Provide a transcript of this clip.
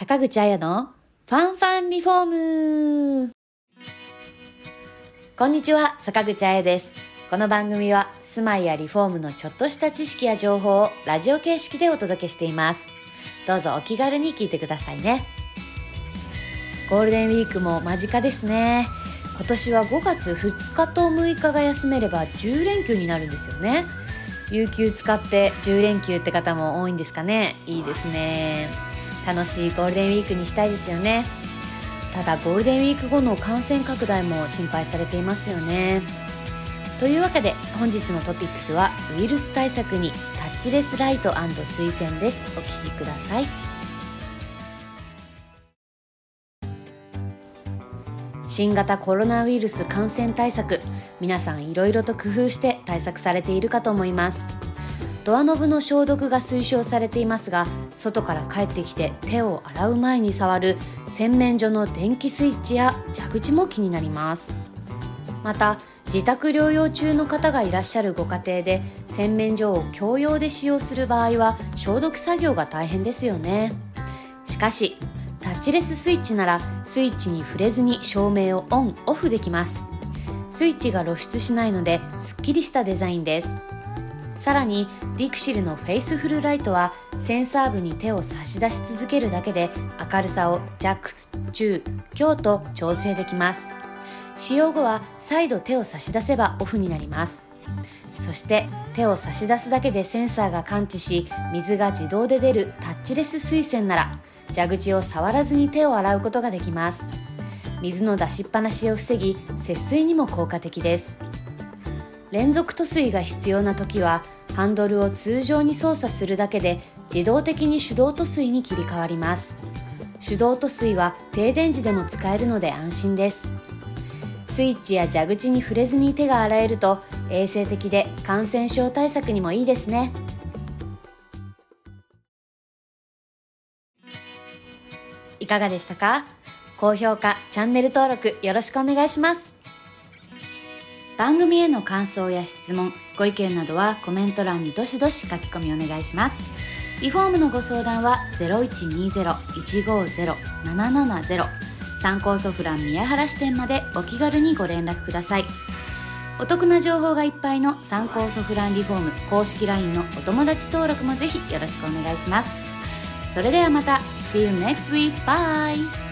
坂口彩のファンファンリフォームこんにちは、坂口彩です。この番組は住まいやリフォームのちょっとした知識や情報をラジオ形式でお届けしています。どうぞお気軽に聞いてくださいね。ゴールデンウィークも間近ですね。今年は5月2日と6日が休めれば10連休になるんですよね。有給使って10連休って方も多いんですかね。いいですね。楽しいゴールデンウィークにしたいですよね。ただゴールデンウィーク後の感染拡大も心配されていますよね。というわけで本日のトピックスはウイルス対策にタッチレスライト水栓です。お聞きください。新型コロナウイルス感染対策皆さんいろいろと工夫して対策されているかと思いますドアノブの消毒が推奨されていますが外から帰ってきて手を洗う前に触る洗面所の電気スイッチや蛇口も気になります。また自宅療養中の方がいらっしゃるご家庭で洗面所を共用で使用する場合は消毒作業が大変ですよね。しかしタッチレススイッチならスイッチに触れずに照明をオンオフできます。スイッチが露出しないのですっきりしたデザインです。さらにリクシルのフェイスフルライトはセンサー部に手を差し出し続けるだけで明るさを弱中強と調整できます。使用後は再度手を差し出せばオフになります。そして手を差し出すだけでセンサーが感知し水が自動で出るタッチレス水栓なら蛇口を触らずに手を洗うことができます。水の出しっぱなしを防ぎ節水にも効果的です。連続塗水が必要な時はハンドルを通常に操作するだけで自動的に手動塗水に切り替わります。手動塗水は停電時でも使えるので安心です。スイッチや蛇口に触れずに手が洗えると衛生的で感染症対策にもいいですね。いかがでしたか？高評価、チャンネル登録よろしくお願いします。番組への感想や質問、ご意見などはコメント欄にどしどし書き込みお願いします。リフォームのご相談は0120-150-770参考ソフラン宮原支店までお気軽にご連絡ください。お得な情報がいっぱいの参考ソフランリフォーム公式 LINE のお友達登録もぜひよろしくお願いします。それではまた See you next week. Bye.